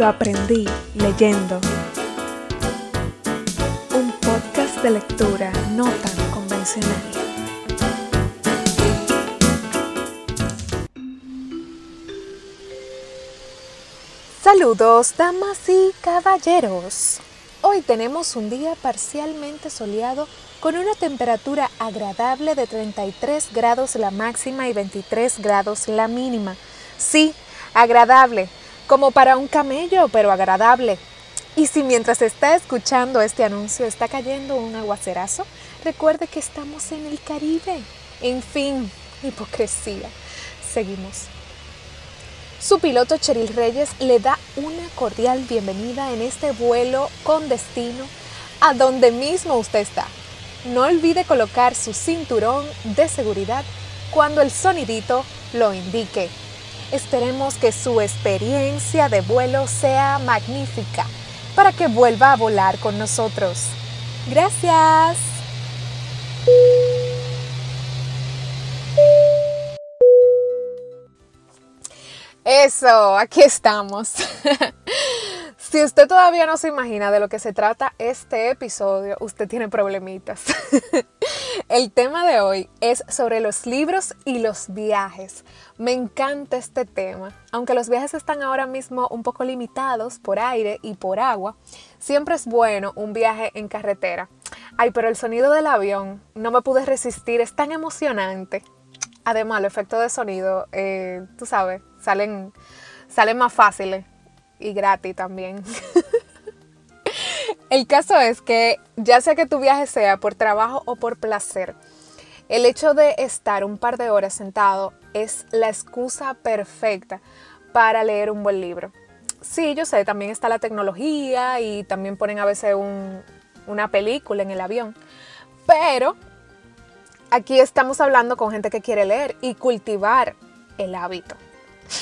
Lo aprendí leyendo. Un podcast de lectura no tan convencional. Saludos, damas y caballeros. Hoy tenemos un día parcialmente soleado con una temperatura agradable de 33 grados la máxima y 23 grados la mínima. Sí, agradable, como para un camello, pero agradable. Y si mientras está escuchando este anuncio está cayendo un aguacerazo, recuerde que estamos en el Caribe. En fin, hipocresía. Seguimos. Su piloto Cheryl Reyes le da una cordial bienvenida en este vuelo con destino a donde mismo usted está. No olvide colocar su cinturón de seguridad cuando el sonidito lo indique. Esperemos que su experiencia de vuelo sea magnífica para que vuelva a volar con nosotros. Gracias. Eso, aquí estamos. si usted todavía no se imagina de lo que se trata este episodio, usted tiene problemitas. El tema de hoy es sobre los libros y los viajes. Me encanta este tema. Aunque los viajes están ahora mismo un poco limitados por aire y por agua, siempre es bueno un viaje en carretera. Ay, pero el sonido del avión, no me pude resistir, es tan emocionante. Además, el efecto de sonido, eh, tú sabes, salen, salen más fáciles y gratis también. El caso es que ya sea que tu viaje sea por trabajo o por placer, el hecho de estar un par de horas sentado es la excusa perfecta para leer un buen libro. Sí, yo sé, también está la tecnología y también ponen a veces una película en el avión, pero aquí estamos hablando con gente que quiere leer y cultivar el hábito.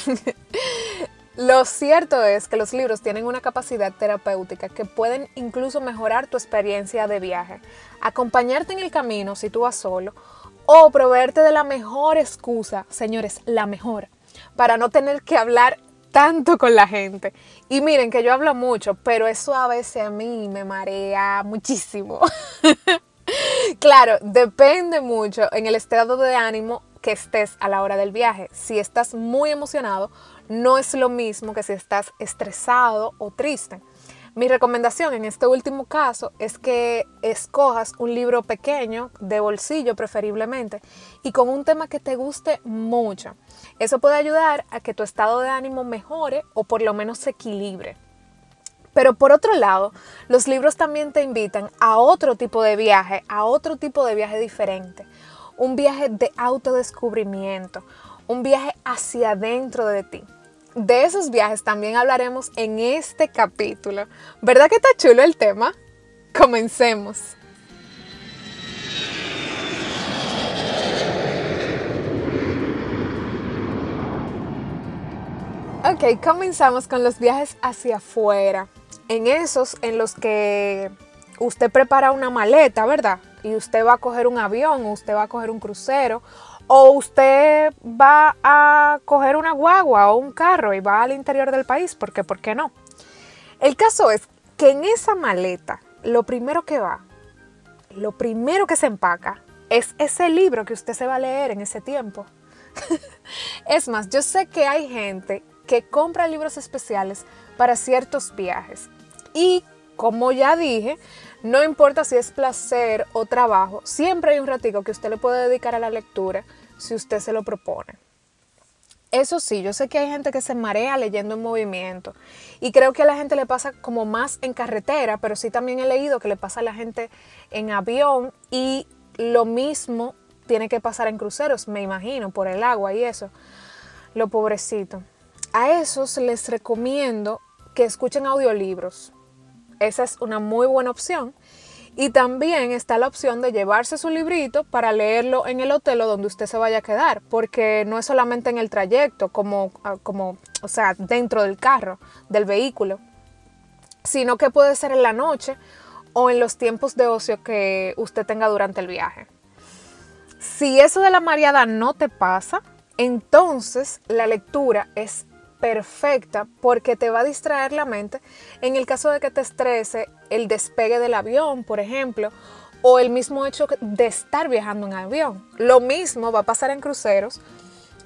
Lo cierto es que los libros tienen una capacidad terapéutica que pueden incluso mejorar tu experiencia de viaje, acompañarte en el camino si tú vas solo o proveerte de la mejor excusa, señores, la mejor, para no tener que hablar tanto con la gente. Y miren que yo hablo mucho, pero eso a veces a mí me marea muchísimo. claro, depende mucho en el estado de ánimo que estés a la hora del viaje. Si estás muy emocionado, no es lo mismo que si estás estresado o triste. Mi recomendación en este último caso es que escojas un libro pequeño, de bolsillo preferiblemente, y con un tema que te guste mucho. Eso puede ayudar a que tu estado de ánimo mejore o por lo menos se equilibre. Pero por otro lado, los libros también te invitan a otro tipo de viaje, a otro tipo de viaje diferente. Un viaje de autodescubrimiento, un viaje hacia adentro de ti de esos viajes también hablaremos en este capítulo. ¿Verdad que está chulo el tema? Comencemos. Ok, comenzamos con los viajes hacia afuera. En esos en los que usted prepara una maleta, ¿verdad? Y usted va a coger un avión, usted va a coger un crucero, o usted va a coger una guagua o un carro y va al interior del país, porque ¿por qué no? El caso es que en esa maleta, lo primero que va, lo primero que se empaca, es ese libro que usted se va a leer en ese tiempo. es más, yo sé que hay gente que compra libros especiales para ciertos viajes. Y como ya dije, no importa si es placer o trabajo, siempre hay un ratico que usted le puede dedicar a la lectura si usted se lo propone. Eso sí, yo sé que hay gente que se marea leyendo en movimiento y creo que a la gente le pasa como más en carretera, pero sí también he leído que le pasa a la gente en avión y lo mismo tiene que pasar en cruceros, me imagino, por el agua y eso. Lo pobrecito. A esos les recomiendo que escuchen audiolibros. Esa es una muy buena opción y también está la opción de llevarse su librito para leerlo en el hotel o donde usted se vaya a quedar, porque no es solamente en el trayecto, como, ah, como, o sea, dentro del carro, del vehículo, sino que puede ser en la noche o en los tiempos de ocio que usted tenga durante el viaje. Si eso de la mareada no te pasa, entonces la lectura es perfecta porque te va a distraer la mente en el caso de que te estrese el despegue del avión, por ejemplo, o el mismo hecho de estar viajando en avión. Lo mismo va a pasar en cruceros,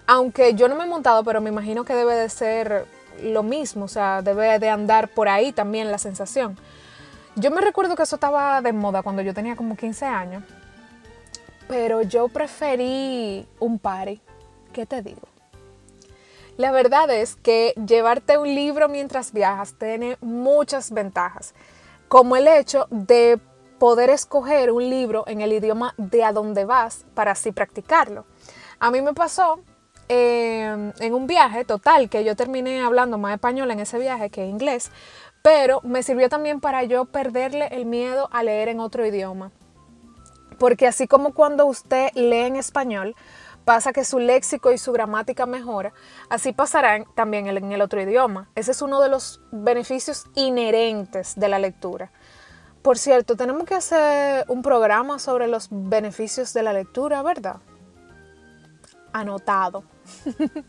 aunque yo no me he montado, pero me imagino que debe de ser lo mismo, o sea, debe de andar por ahí también la sensación. Yo me recuerdo que eso estaba de moda cuando yo tenía como 15 años, pero yo preferí un party. ¿Qué te digo? La verdad es que llevarte un libro mientras viajas tiene muchas ventajas, como el hecho de poder escoger un libro en el idioma de a dónde vas para así practicarlo. A mí me pasó eh, en un viaje total que yo terminé hablando más español en ese viaje que inglés, pero me sirvió también para yo perderle el miedo a leer en otro idioma. Porque así como cuando usted lee en español, pasa que su léxico y su gramática mejora, así pasará también en el otro idioma. Ese es uno de los beneficios inherentes de la lectura. Por cierto, tenemos que hacer un programa sobre los beneficios de la lectura, ¿verdad? Anotado.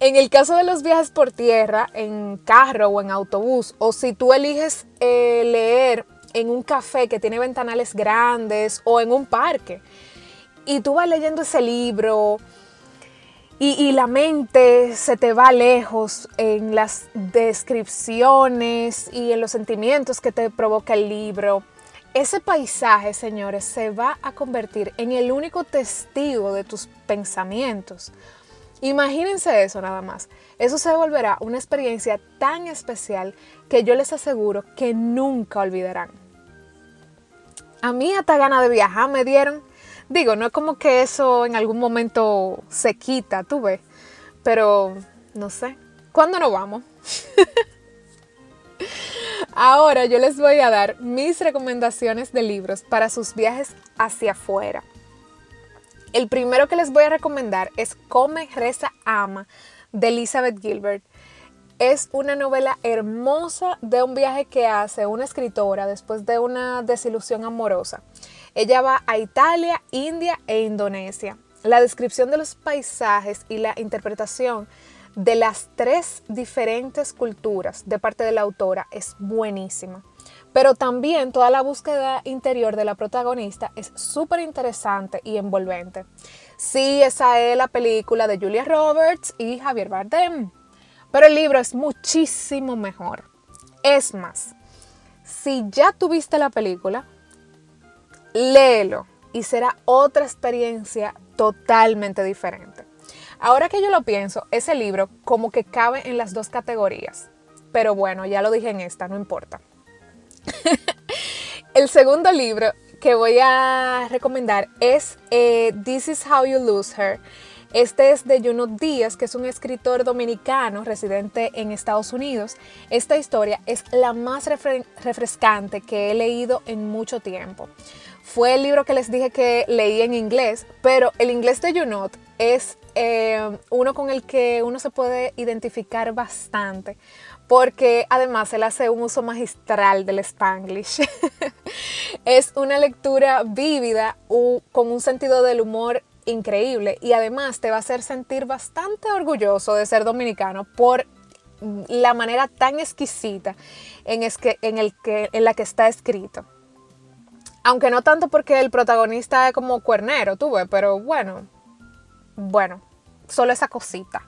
En el caso de los viajes por tierra, en carro o en autobús, o si tú eliges eh, leer en un café que tiene ventanales grandes o en un parque, y tú vas leyendo ese libro y, la mente se te va lejos en las descripciones y en los sentimientos que te provoca el libro, ese paisaje, señores, se va a convertir en el único testigo de tus pensamientos. Imagínense eso nada más. Eso se volverá una experiencia tan especial que yo les aseguro que nunca olvidarán. A mí hasta ganas de viajar me dieron. Digo, no es como que eso en algún momento se quita, tú ves. Pero, no sé. ¿Cuándo nos vamos? Ahora yo les voy a dar mis recomendaciones de libros para sus viajes hacia afuera. El primero que les voy a recomendar es Come, Reza, Ama de Elizabeth Gilbert. Es una novela hermosa de un viaje que hace una escritora después de una desilusión amorosa. Ella va a Italia, India e Indonesia. La descripción de los paisajes y la interpretación de las tres diferentes culturas de parte de la autora es buenísima. Pero también toda la búsqueda interior de la protagonista es súper interesante y envolvente. Sí, esa es la película de Julia Roberts y Javier Bardem. Pero el libro es muchísimo mejor. Es más, si ya tuviste la película, léelo y será otra experiencia totalmente diferente. Ahora que yo lo pienso, ese libro como que cabe en las dos categorías. Pero bueno, ya lo dije en esta, no importa. el segundo libro que voy a recomendar es eh, This is How You Lose Her. Este es de Juno Díaz, que es un escritor dominicano residente en Estados Unidos. Esta historia es la más refrescante que he leído en mucho tiempo. Fue el libro que les dije que leí en inglés, pero el inglés de Junot es eh, uno con el que uno se puede identificar bastante porque además él hace un uso magistral del spanglish. es una lectura vívida con un sentido del humor increíble y además te va a hacer sentir bastante orgulloso de ser dominicano por la manera tan exquisita en, el en la que está escrito. Aunque no tanto porque el protagonista es como cuernero, tuve, pero bueno, bueno, solo esa cosita.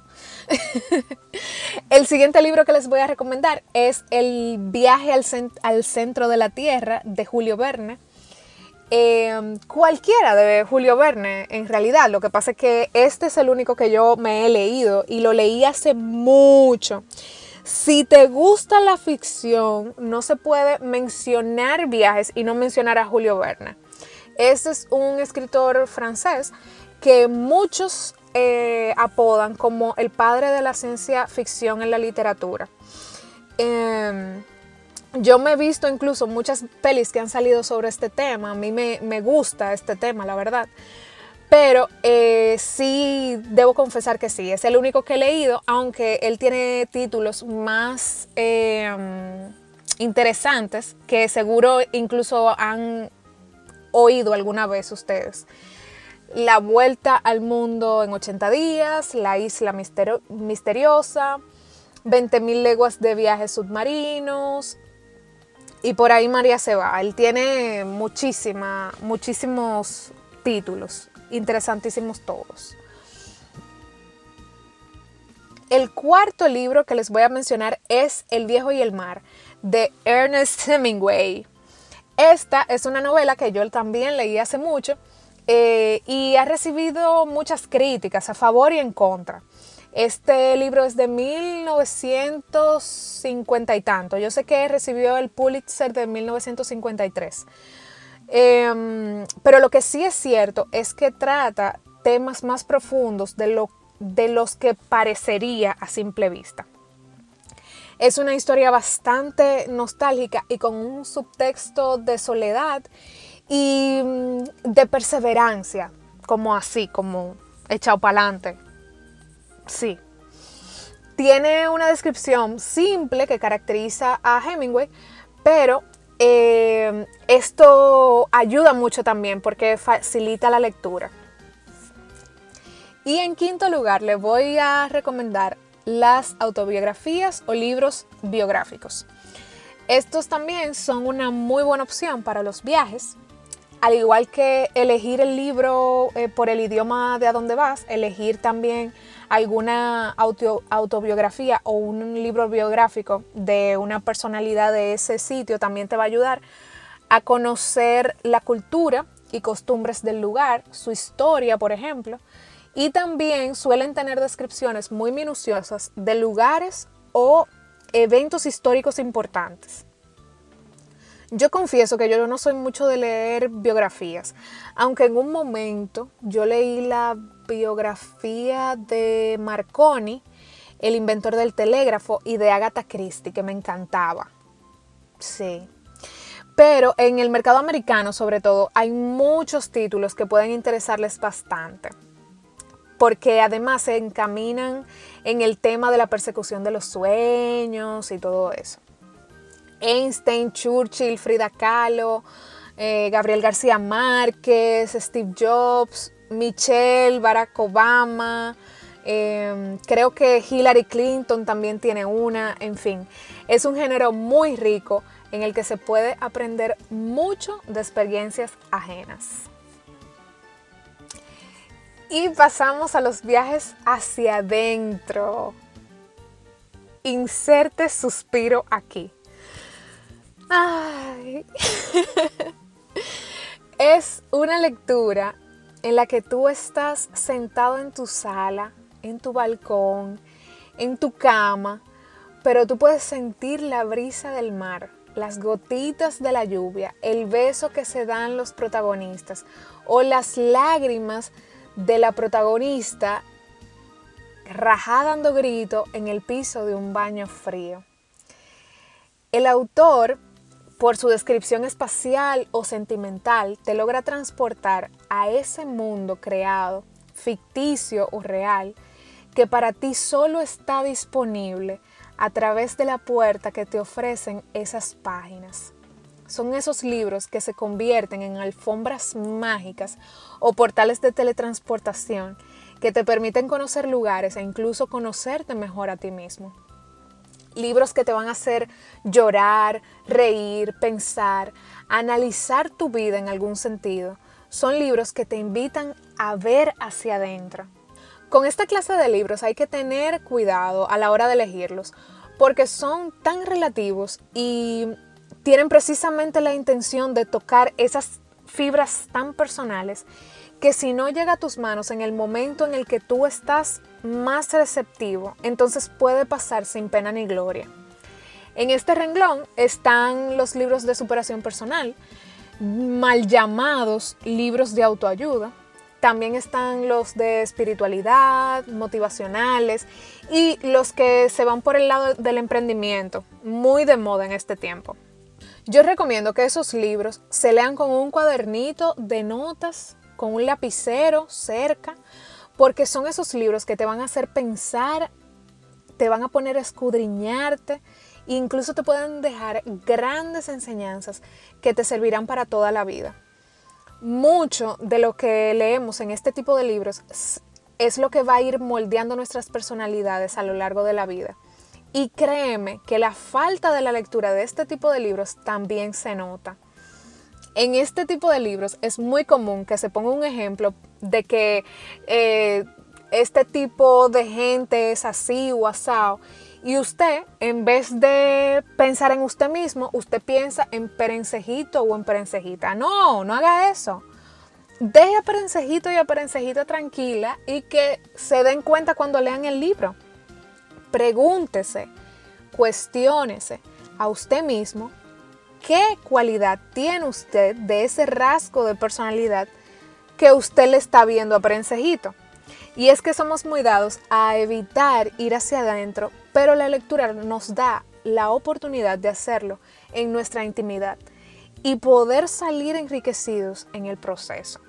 el siguiente libro que les voy a recomendar es El viaje al, centro de la Tierra de Julio Verne. Em, cualquiera de Julio Verne, en realidad. Lo que pasa es que este es el único que yo me he leído y lo leí hace mucho. Si te gusta la ficción, no se puede mencionar viajes y no mencionar a Julio Verne. Este es un escritor francés que muchos eh, apodan como el padre de la ciencia ficción en la literatura. Em, yo me he visto incluso muchas pelis que han salido sobre este tema, a mí me, gusta este tema, la verdad. Pero eh, sí, debo confesar que sí, es el único que he leído, aunque él tiene títulos más em, interesantes que seguro incluso han oído alguna vez ustedes. La Vuelta al Mundo en 80 días, La Isla Misteriosa, 20.000 leguas de viajes submarinos, y por ahí María se va. Él tiene muchísima, muchísimos títulos, interesantísimos todos. El cuarto libro que les voy a mencionar es El viejo y el mar, de Ernest Hemingway. Esta es una novela que yo también leí hace mucho eh, y ha recibido muchas críticas a favor y en contra. Este libro es de 1950 y tanto. Yo sé que recibió el Pulitzer de 1953. Em, pero lo que sí es cierto es que trata temas más profundos de, lo, de los que parecería a simple vista. Es una historia bastante nostálgica y con un subtexto de soledad y mm, de perseverancia, como así, como echado para adelante. Sí. Tiene una descripción simple que caracteriza a Hemingway, pero eh, esto ayuda mucho también porque facilita la lectura. Y en quinto lugar, le voy a recomendar las autobiografías o libros biográficos. Estos también son una muy buena opción para los viajes. Al igual que elegir el libro eh, por el idioma de a dónde vas, elegir también alguna autobiografía o un libro biográfico de una personalidad de ese sitio también te va a ayudar a conocer la cultura y costumbres del lugar, su historia, por ejemplo, y también suelen tener descripciones muy minuciosas de lugares o eventos históricos importantes. Yo confieso que yo no soy mucho de leer biografías, aunque en un momento yo leí la biografía de Marconi, el inventor del telégrafo, y de Agatha Christie, que me encantaba. Sí. Pero en el mercado americano, sobre todo, hay muchos títulos que pueden interesarles bastante. Porque además se encaminan en el tema de la persecución de los sueños y todo eso. Einstein, Churchill, Frida Kahlo, eh, Gabriel García Márquez, Steve Jobs, Michelle, Barack Obama, em, creo que Hillary Clinton también tiene una, en fin, es un género muy rico en el que se puede aprender mucho de experiencias ajenas. Y pasamos a los viajes hacia adentro. Inserte suspiro aquí. Es una lectura en la que tú estás sentado en tu sala, en tu balcón, en tu cama, pero tú puedes sentir la brisa del mar, las gotitas de la lluvia, el beso que se dan los protagonistas o las lágrimas de la protagonista rajada dando grito en el piso de un baño frío. El autor por su descripción espacial o sentimental, te logra transportar a ese mundo creado, ficticio o real, que para ti solo está disponible a través de la puerta que te ofrecen esas páginas. Son esos libros que se convierten en alfombras mágicas o portales de teletransportación que te permiten conocer lugares e incluso conocerte mejor a ti mismo libros que te van a hacer llorar, reír, pensar, analizar tu vida en algún sentido. Son libros que te invitan a ver hacia adentro. Con esta clase de libros hay que tener cuidado a la hora de elegirlos, porque son tan relativos y tienen precisamente la intención de tocar esas fibras tan personales que si no llega a tus manos en el momento en el que tú estás más receptivo, entonces puede pasar sin pena ni gloria. En este renglón están los libros de superación personal, mal llamados libros de autoayuda. También están los de espiritualidad, motivacionales y los que se van por el lado del emprendimiento, muy de moda en este tiempo. Yo recomiendo que esos libros se lean con un cuadernito de notas con un lapicero cerca, porque son esos libros que te van a hacer pensar, te van a poner a escudriñarte e incluso te pueden dejar grandes enseñanzas que te servirán para toda la vida. mucho de lo que leemos en este tipo de libros es lo que va a ir moldeando nuestras personalidades a lo largo de la vida. Y créeme que la falta de la lectura de este tipo de libros también se nota. En este tipo de libros es muy común que se ponga un ejemplo de que eh, este tipo de gente es así o asado. Y usted, en vez de pensar en usted mismo, usted piensa en perencejito o en perencejita. No, no haga eso. Deje a perencejito y a perencejita tranquila y que se den cuenta cuando lean el libro. Pregúntese, cuestiónese a usted mismo qué cualidad tiene usted de ese rasgo de personalidad que usted le está viendo a perencejito. Y es que somos muy dados a evitar ir hacia adentro, pero la lectura nos da la oportunidad de hacerlo en nuestra intimidad y poder salir enriquecidos en el proceso.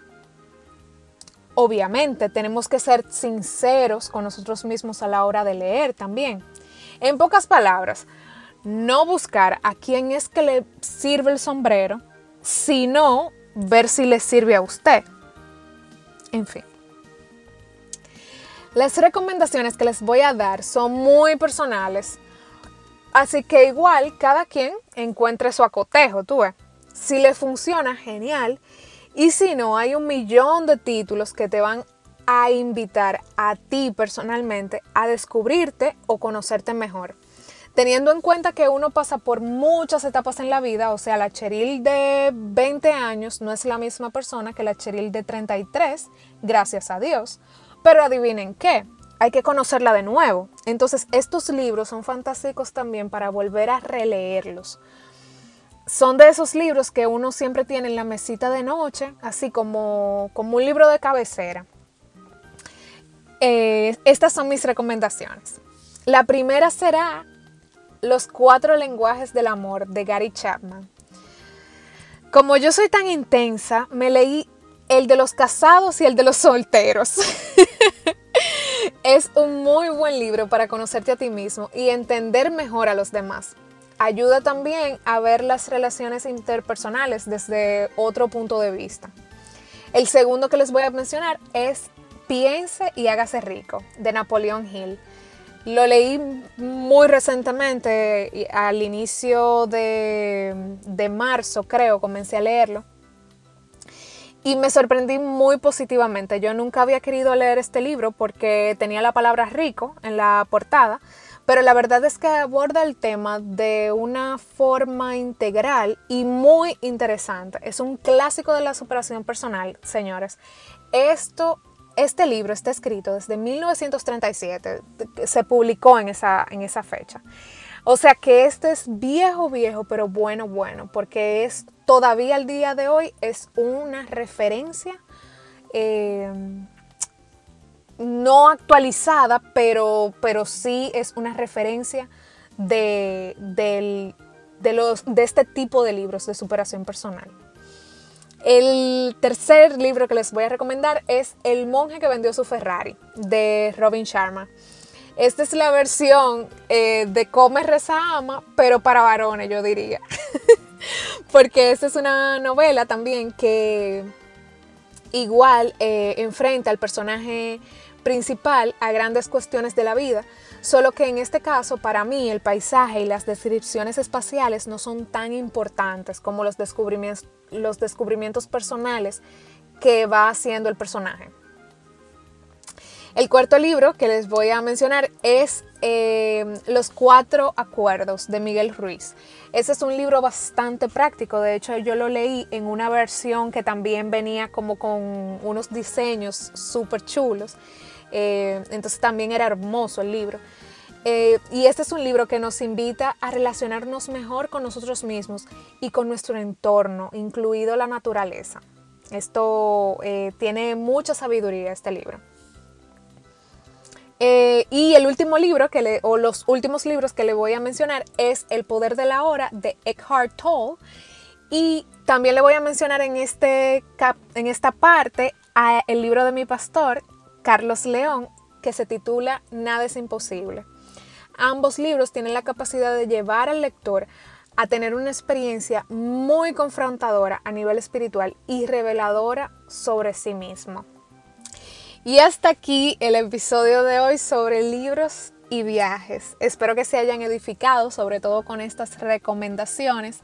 Obviamente tenemos que ser sinceros con nosotros mismos a la hora de leer también. En pocas palabras, no buscar a quién es que le sirve el sombrero, sino ver si le sirve a usted. En fin. Las recomendaciones que les voy a dar son muy personales, así que igual cada quien encuentre su acotejo, tú ves. Si le funciona, genial. Y si no, hay un millón de títulos que te van a invitar a ti personalmente a descubrirte o conocerte mejor. Teniendo en cuenta que uno pasa por muchas etapas en la vida, o sea, la Cheryl de 20 años no es la misma persona que la Cheryl de 33, gracias a Dios. Pero adivinen qué, hay que conocerla de nuevo. Entonces, estos libros son fantásticos también para volver a releerlos. Son de esos libros que uno siempre tiene en la mesita de noche, así como, como un libro de cabecera. Eh, estas son mis recomendaciones. La primera será Los cuatro lenguajes del amor de Gary Chapman. Como yo soy tan intensa, me leí el de los casados y el de los solteros. es un muy buen libro para conocerte a ti mismo y entender mejor a los demás. Ayuda también a ver las relaciones interpersonales desde otro punto de vista. El segundo que les voy a mencionar es Piense y hágase rico, de Napoleón Hill. Lo leí muy recientemente, al inicio de, de marzo creo, comencé a leerlo y me sorprendí muy positivamente. Yo nunca había querido leer este libro porque tenía la palabra rico en la portada, pero la verdad es que aborda el tema de una forma integral y muy interesante. Es un clásico de la superación personal, señores. Esto, este libro está escrito desde 1937, se publicó en esa, en esa fecha. O sea que este es viejo, viejo, pero bueno, bueno, porque es todavía al día de hoy es una referencia eh, no actualizada, pero, pero sí es una referencia de, de, los, de este tipo de libros de superación personal. El tercer libro que les voy a recomendar es El monje que vendió su Ferrari, de Robin Sharma. Esta es la versión eh, de Come, Reza, Ama, pero para varones, yo diría. Porque esta es una novela también que igual eh, enfrenta al personaje principal a grandes cuestiones de la vida, solo que en este caso para mí el paisaje y las descripciones espaciales no son tan importantes como los descubrimientos, personales que va haciendo el personaje. El cuarto libro que les voy a mencionar es eh, Los Cuatro Acuerdos de Miguel Ruiz. Ese es un libro bastante práctico, de hecho yo lo leí en una versión que también venía como con unos diseños súper chulos, eh, entonces también era hermoso el libro. Eh, y este es un libro que nos invita a relacionarnos mejor con nosotros mismos y con nuestro entorno, incluido la naturaleza. Esto tiene mucha sabiduría este libro. Eh, y el último libro, que le, o los últimos libros que le voy a mencionar, es El Poder de la Hora de Eckhart Tolle. Y también le voy a mencionar en, este, en esta parte a el libro de mi pastor, Carlos León, que se titula Nada es imposible. Ambos libros tienen la capacidad de llevar al lector a tener una experiencia muy confrontadora a nivel espiritual y reveladora sobre sí mismo. Y hasta aquí el episodio de hoy sobre libros y viajes. Espero que se hayan edificado, sobre todo con estas recomendaciones.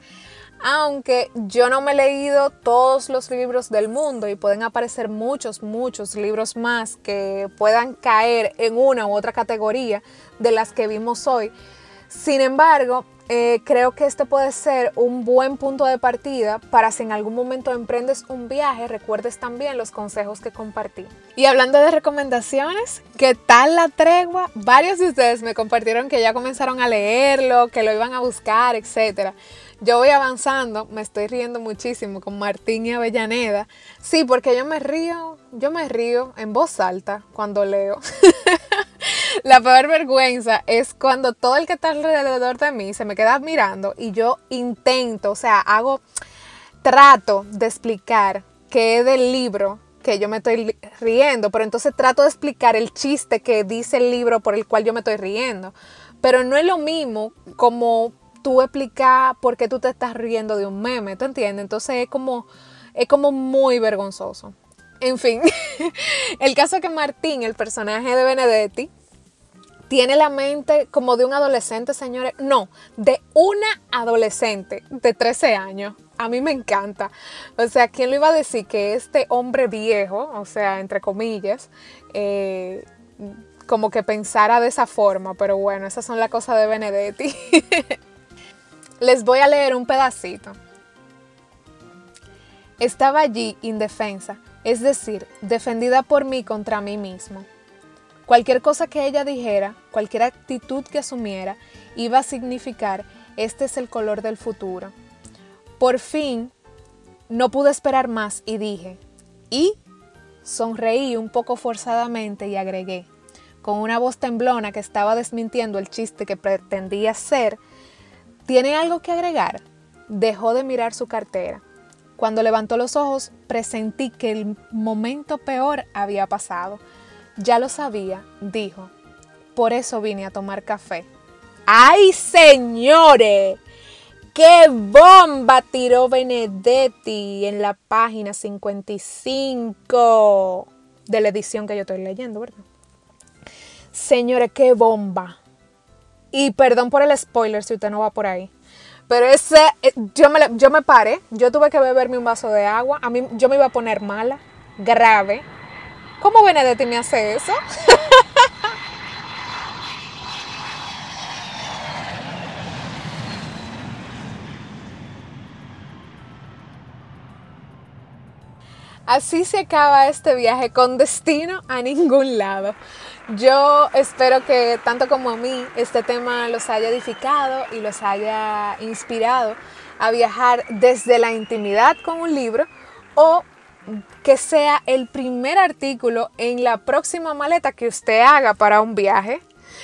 Aunque yo no me he leído todos los libros del mundo y pueden aparecer muchos, muchos libros más que puedan caer en una u otra categoría de las que vimos hoy. Sin embargo, eh, creo que este puede ser un buen punto de partida para si en algún momento emprendes un viaje, recuerdes también los consejos que compartí. Y hablando de recomendaciones, ¿qué tal la tregua? Varios de ustedes me compartieron que ya comenzaron a leerlo, que lo iban a buscar, etc. Yo voy avanzando, me estoy riendo muchísimo con Martín y Avellaneda. Sí, porque yo me río, yo me río en voz alta cuando leo. La peor vergüenza es cuando todo el que está alrededor de mí se me queda mirando y yo intento, o sea, hago, trato de explicar qué es del libro que yo me estoy riendo, pero entonces trato de explicar el chiste que dice el libro por el cual yo me estoy riendo. Pero no es lo mismo como tú explicar por qué tú te estás riendo de un meme, ¿tú entiendes? Entonces es como, es como muy vergonzoso. En fin, el caso es que Martín, el personaje de Benedetti, tiene la mente como de un adolescente, señores. No, de una adolescente de 13 años. A mí me encanta. O sea, ¿quién lo iba a decir que este hombre viejo, o sea, entre comillas, eh, como que pensara de esa forma? Pero bueno, esas son las cosas de Benedetti. Les voy a leer un pedacito. Estaba allí indefensa, es decir, defendida por mí contra mí mismo. Cualquier cosa que ella dijera, cualquier actitud que asumiera, iba a significar, este es el color del futuro. Por fin, no pude esperar más y dije, y sonreí un poco forzadamente y agregué, con una voz temblona que estaba desmintiendo el chiste que pretendía ser, ¿tiene algo que agregar? Dejó de mirar su cartera. Cuando levantó los ojos, presentí que el momento peor había pasado. Ya lo sabía, dijo. Por eso vine a tomar café. ¡Ay, señores! ¡Qué bomba tiró Benedetti en la página 55 de la edición que yo estoy leyendo, ¿verdad? Señores, qué bomba. Y perdón por el spoiler si usted no va por ahí. Pero ese, eh, yo me, yo me paré, yo tuve que beberme un vaso de agua. A mí, yo me iba a poner mala, grave. ¿Cómo Benedetti me hace eso? Así se acaba este viaje con destino a ningún lado. Yo espero que tanto como a mí este tema los haya edificado y los haya inspirado a viajar desde la intimidad con un libro o que sea el primer artículo en la próxima maleta que usted haga para un viaje.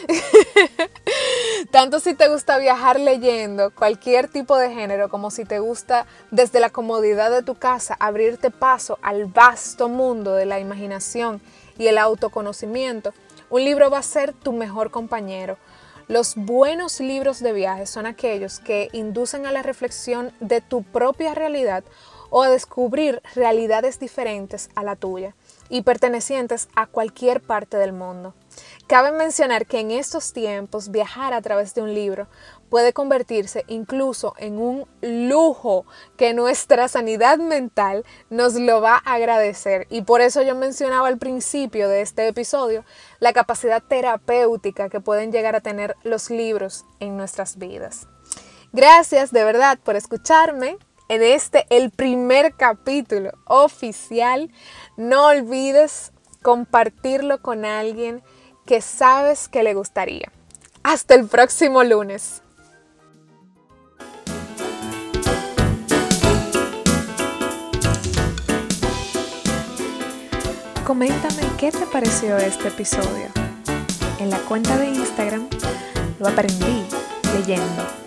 Tanto si te gusta viajar leyendo cualquier tipo de género, como si te gusta desde la comodidad de tu casa abrirte paso al vasto mundo de la imaginación y el autoconocimiento, un libro va a ser tu mejor compañero. Los buenos libros de viaje son aquellos que inducen a la reflexión de tu propia realidad o a descubrir realidades diferentes a la tuya y pertenecientes a cualquier parte del mundo. Cabe mencionar que en estos tiempos viajar a través de un libro puede convertirse incluso en un lujo que nuestra sanidad mental nos lo va a agradecer. Y por eso yo mencionaba al principio de este episodio la capacidad terapéutica que pueden llegar a tener los libros en nuestras vidas. Gracias de verdad por escucharme en este, el primer capítulo oficial. No olvides compartirlo con alguien que sabes que le gustaría. Hasta el próximo lunes. Coméntame qué te pareció este episodio. En la cuenta de Instagram lo aprendí leyendo.